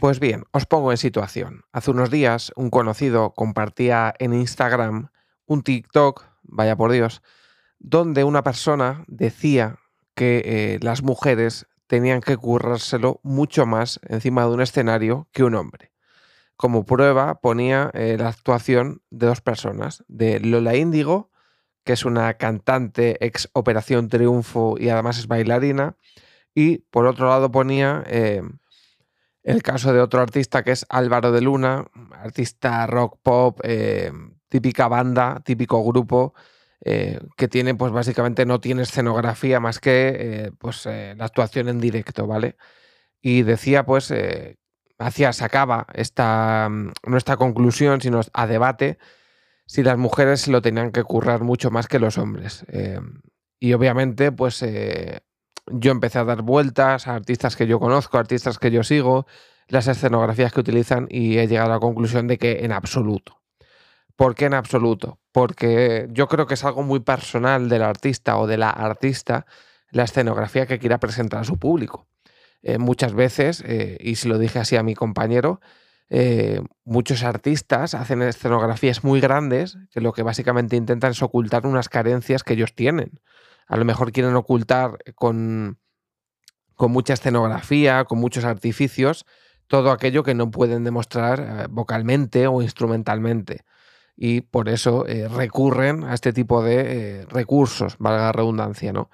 Pues bien, os pongo en situación. Hace unos días un conocido compartía en Instagram un TikTok, vaya por Dios, donde una persona decía que eh, las mujeres tenían que currárselo mucho más encima de un escenario que un hombre. Como prueba ponía eh, la actuación de dos personas, de Lola Índigo, que es una cantante ex Operación Triunfo y además es bailarina, y por otro lado ponía eh, el caso de otro artista que es Álvaro de Luna, artista rock pop, eh, típica banda, típico grupo, eh, que tiene, pues básicamente no tiene escenografía más que eh, pues, la actuación en directo, ¿vale? Y decía, pues, hacía, sacaba esta, mm, nuestra conclusión, sino a debate, si las mujeres lo tenían que currar mucho más que los hombres. y obviamente, pues yo empecé a dar vueltas a artistas que yo conozco, artistas que yo sigo, las escenografías que utilizan y he llegado a la conclusión de que en absoluto. ¿Por qué en absoluto? Porque yo creo que es algo muy personal del artista o de la artista la escenografía que quiera presentar a su público. Eh, muchas veces, eh, y se lo dije así a mi compañero, eh, muchos artistas hacen escenografías muy grandes que lo que básicamente intentan es ocultar unas carencias que ellos tienen a lo mejor quieren ocultar con, con mucha escenografía, con muchos artificios, todo aquello que no pueden demostrar eh, vocalmente o instrumentalmente. Y por eso eh, recurren a este tipo de eh, recursos, valga la redundancia, ¿no?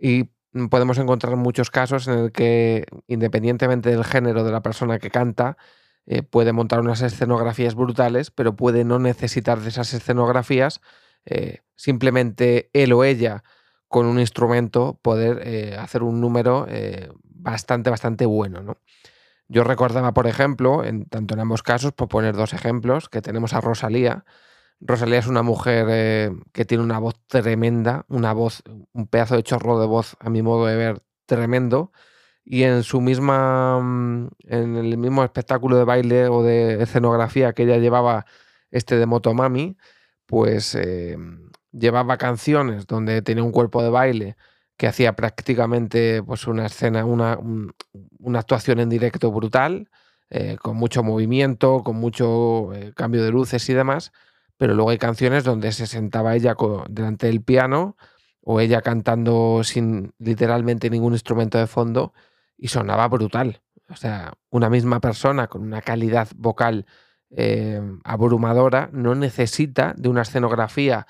Y podemos encontrar muchos casos en el que, independientemente del género de la persona que canta, puede montar unas escenografías brutales, pero puede no necesitar de esas escenografías, simplemente él o ella con un instrumento poder eh, hacer un número eh, bastante, bastante bueno. ¿no? Yo recordaba, por ejemplo, en, tanto en ambos casos, por poner dos ejemplos, que tenemos a Rosalía. Rosalía es una mujer eh, que tiene una voz tremenda, una voz, un pedazo de chorro de voz, a mi modo de ver, tremendo. Y en su misma, mm, en el mismo espectáculo de baile o de escenografía que ella llevaba, este de Motomami, pues llevaba canciones donde tenía un cuerpo de baile que hacía prácticamente pues, una escena, una, una actuación en directo brutal, eh, con mucho movimiento, con mucho eh, cambio de luces y demás, pero luego hay canciones donde se sentaba ella delante del piano o ella cantando sin literalmente ningún instrumento de fondo y sonaba brutal. O sea, una misma persona con una calidad vocal eh, abrumadora no necesita de una escenografía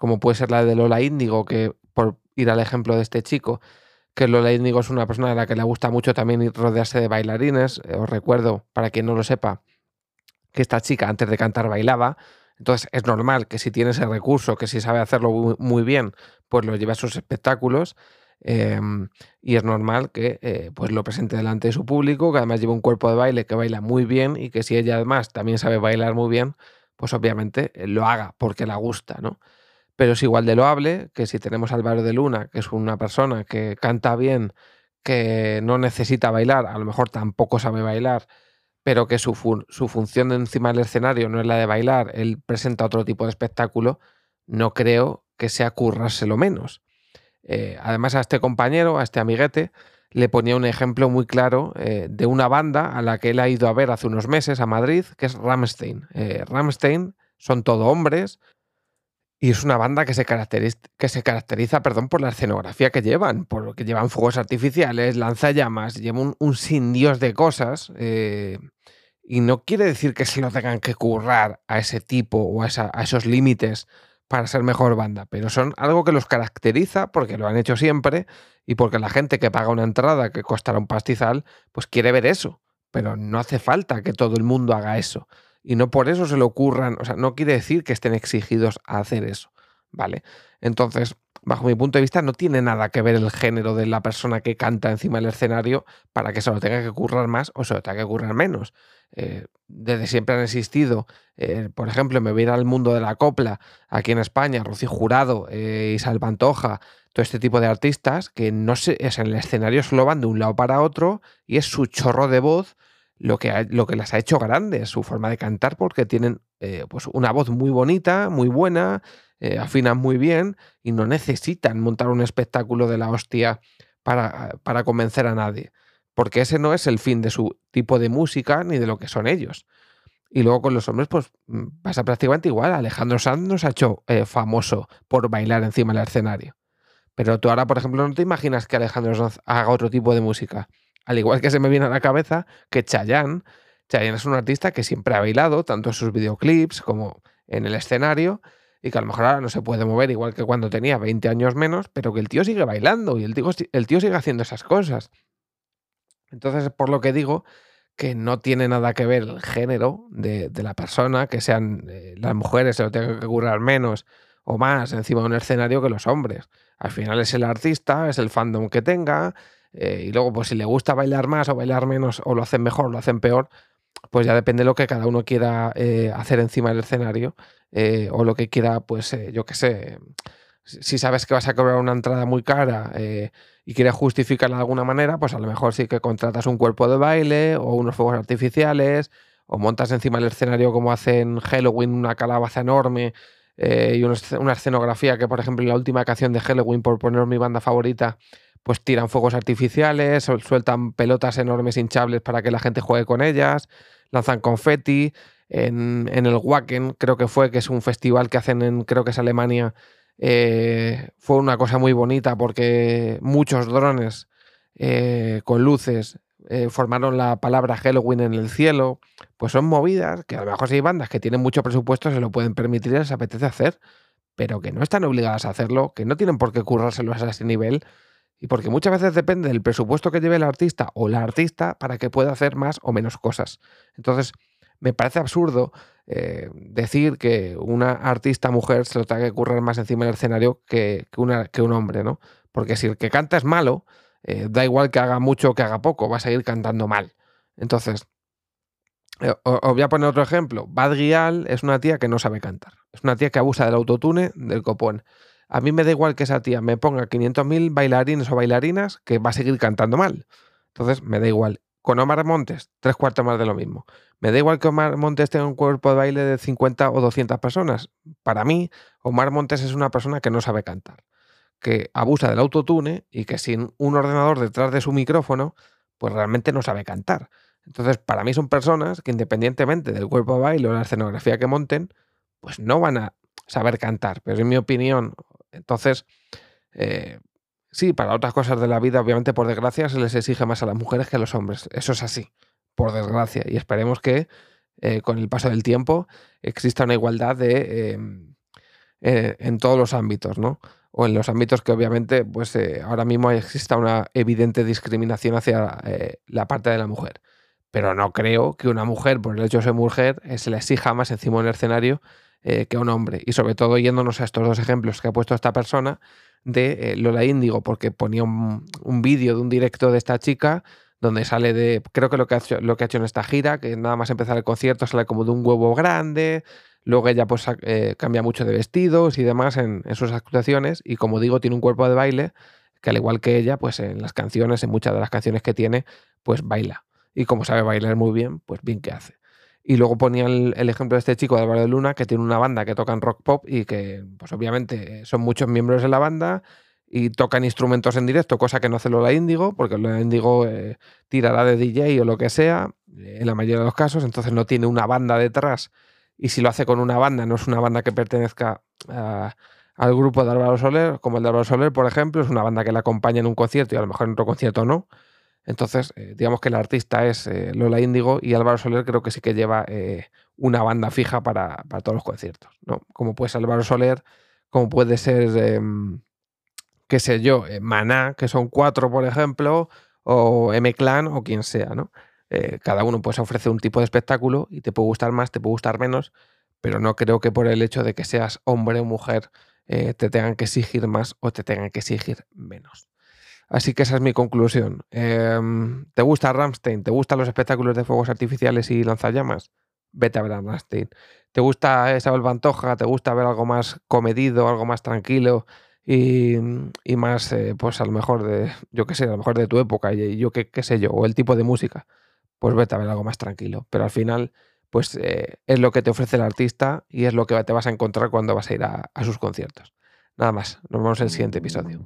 como puede ser la de Lola Índigo, que por ir al ejemplo de este chico, que Lola Índigo es una persona a la que le gusta mucho también rodearse de bailarines. Eh, os recuerdo, para quien no lo sepa, que esta chica antes de cantar bailaba. Entonces es normal que si tiene ese recurso, que si sabe hacerlo muy bien, pues lo lleve a sus espectáculos. Em, y es normal que eh, pues lo presente delante de su público, que además lleva un cuerpo de baile que baila muy bien y que si ella además también sabe bailar muy bien, pues obviamente eh, lo haga porque la gusta, ¿no? Pero es igual de loable que si tenemos a Álvaro de Luna, que es una persona que canta bien, que no necesita bailar, a lo mejor tampoco sabe bailar, pero que su, su función encima del escenario no es la de bailar, él presenta otro tipo de espectáculo, no creo que sea currárselo menos. Eh, además, a este compañero, a este amiguete, le ponía un ejemplo muy claro eh, de una banda a la que él ha ido a ver hace unos meses a Madrid, que es Ramstein. Eh, Ramstein son todo hombres, y es una banda que se caracteriza, que perdón, por la escenografía que llevan, porque llevan fuegos artificiales, lanzallamas, llevan un, sin dios de cosas. Eh, y no quiere decir que se lo tengan que currar a ese tipo o a, a esos límites para ser mejor banda, pero son algo que los caracteriza porque lo han hecho siempre y porque la gente que paga una entrada que costará un pastizal, pues quiere ver eso. Pero no hace falta que todo el mundo haga eso y no por eso se le ocurran, o sea, no quiere decir que estén exigidos a hacer eso, ¿vale? Entonces, bajo mi punto de vista, no tiene nada que ver el género de la persona que canta encima del escenario para que se lo tenga que currar más o se lo tenga que currar menos. Eh, desde siempre han existido, eh, por ejemplo, me voy a ir al mundo de la copla, aquí en España, Rocío Jurado, eh, Isabel Pantoja, todo este tipo de artistas que no se, es en el escenario solo van de un lado para otro y es su chorro de voz lo que, lo que las ha hecho grandes, su forma de cantar, porque tienen eh, pues una voz muy bonita, muy buena, eh, afinan muy bien y no necesitan montar un espectáculo de la hostia para, para convencer a nadie. porque ese no es el fin de su tipo de música ni de lo que son ellos. Y luego con los hombres, pues mm, pasa prácticamente igual. Alejandro Sanz nos ha hecho eh, famoso por bailar encima del escenario. Pero tú ahora, por ejemplo, no te imaginas que Alejandro Sanz haga otro tipo de música. Al igual que se me viene a la cabeza que Chayanne, Chayanne es un artista que siempre ha bailado, tanto en sus videoclips como en el escenario, y que a lo mejor ahora no se puede mover igual que cuando tenía 20 años menos, pero que el tío sigue bailando y el tío, sigue haciendo esas cosas. Entonces, por lo que digo, que no tiene nada que ver el género de, la persona, que sean eh, las mujeres se lo tengan que curar menos o más encima de un escenario que los hombres. Al final es el artista, es el fandom que tenga, eh, y luego pues si le gusta bailar más o bailar menos, o lo hacen mejor o lo hacen peor, pues ya depende de lo que cada uno quiera eh, hacer encima del escenario, o lo que quiera, pues yo qué sé, si sabes que vas a cobrar una entrada muy cara y quieres justificarla de alguna manera, pues a lo mejor sí que contratas un cuerpo de baile o unos fuegos artificiales o montas encima del escenario como hacen Halloween una calabaza enorme eh, y una escenografía que, por ejemplo, en la última canción de Halloween, por poner mi banda favorita, pues tiran fuegos artificiales, sueltan pelotas enormes hinchables para que la gente juegue con ellas, lanzan confeti. En, el Wacken, creo que fue, que es un festival que hacen en, creo que es Alemania, eh, fue una cosa muy bonita porque muchos drones eh, con luces eh, formaron la palabra Halloween en el cielo. Pues son movidas que a lo mejor si hay bandas que tienen mucho presupuesto se lo pueden permitir y les apetece hacer, pero que no están obligadas a hacerlo, que no tienen por qué currárselo a ese nivel y porque muchas veces depende del presupuesto que lleve el artista o la artista para que pueda hacer más o menos cosas. Entonces, me parece absurdo eh, decir que una artista mujer se lo tenga que currar más encima del escenario que, un hombre, ¿no? Porque si el que canta es malo, eh, da igual que haga mucho o que haga poco, va a seguir cantando mal. Entonces, eh, os voy a poner otro ejemplo. Bad Gyal es una tía que no sabe cantar. Es una tía que abusa del autotune, del copón. A mí me da igual que esa tía me ponga 500.000 bailarines o bailarinas que va a seguir cantando mal. Entonces, me da igual. Con Omar Montes, tres cuartos más de lo mismo. Me da igual que Omar Montes tenga un cuerpo de baile de 50 o 200 personas. Para mí, Omar Montes es una persona que no sabe cantar, que abusa del autotune y que sin un ordenador detrás de su micrófono, pues realmente no sabe cantar. Entonces, para mí son personas que independientemente del cuerpo de baile o la escenografía que monten, pues no van a saber cantar. Pero en mi opinión, entonces, eh, sí, para otras cosas de la vida, obviamente por desgracia, se les exige más a las mujeres que a los hombres. Eso es así por desgracia. Y esperemos que eh, con el paso del tiempo exista una igualdad de, em, eh, en todos los ámbitos, ¿no? O en los ámbitos que obviamente pues, ahora mismo exista una evidente discriminación hacia la parte de la mujer. Pero no creo que una mujer, por el hecho de ser mujer, se le exija más encima del escenario que a un hombre. Y sobre todo yéndonos a estos dos ejemplos que ha puesto esta persona de Lola Índigo, porque ponía un, vídeo de un directo de esta chica donde sale de, creo que lo que, ha hecho, lo que ha hecho en esta gira, que nada más empezar el concierto sale como de un huevo grande, luego ella pues eh, cambia mucho de vestidos y demás en, sus actuaciones y como digo tiene un cuerpo de baile que al igual que ella pues en las canciones, en muchas de las canciones que tiene pues baila y como sabe bailar muy bien pues bien que hace. Y luego ponía el, ejemplo de este chico de Álvaro de Luna que tiene una banda que toca en rock pop y que pues obviamente son muchos miembros de la banda y tocan instrumentos en directo, cosa que no hace Lola Índigo, porque Lola Índigo eh, tirará de DJ o lo que sea, en la mayoría de los casos, entonces no tiene una banda detrás. Y si lo hace con una banda, no es una banda que pertenezca al grupo de Álvaro Soler, como el de Álvaro Soler, por ejemplo, es una banda que le acompaña en un concierto y a lo mejor en otro concierto no. Entonces, eh, digamos que el artista es eh, Lola Índigo y Álvaro Soler creo que sí que lleva una banda fija para, para, todos los conciertos, ¿no? Como puede ser Álvaro Soler, como puede ser em, qué sé yo, eh, Maná, que son cuatro, por ejemplo, o M-Clan o quien sea, ¿no? Eh, cada uno pues ofrece un tipo de espectáculo y te puede gustar más, te puede gustar menos, pero no creo que por el hecho de que seas hombre o mujer eh, te tengan que exigir más o te tengan que exigir menos. Así que esa es mi conclusión. Em, ¿Te gusta Ramstein? ¿Te gustan los espectáculos de fuegos artificiales y lanzallamas? Vete a ver a Ramstein. ¿Te gusta Isabel Bantoja? ¿Te gusta ver algo más comedido, algo más tranquilo? y, más, eh, pues a lo mejor de, yo qué sé, a lo mejor de tu época y yo qué, qué sé yo, o el tipo de música, pues vete a ver algo más tranquilo. Pero al final, pues eh, es lo que te ofrece el artista y es lo que te vas a encontrar cuando vas a ir a, a sus conciertos. Nada más, nos vemos en el siguiente episodio.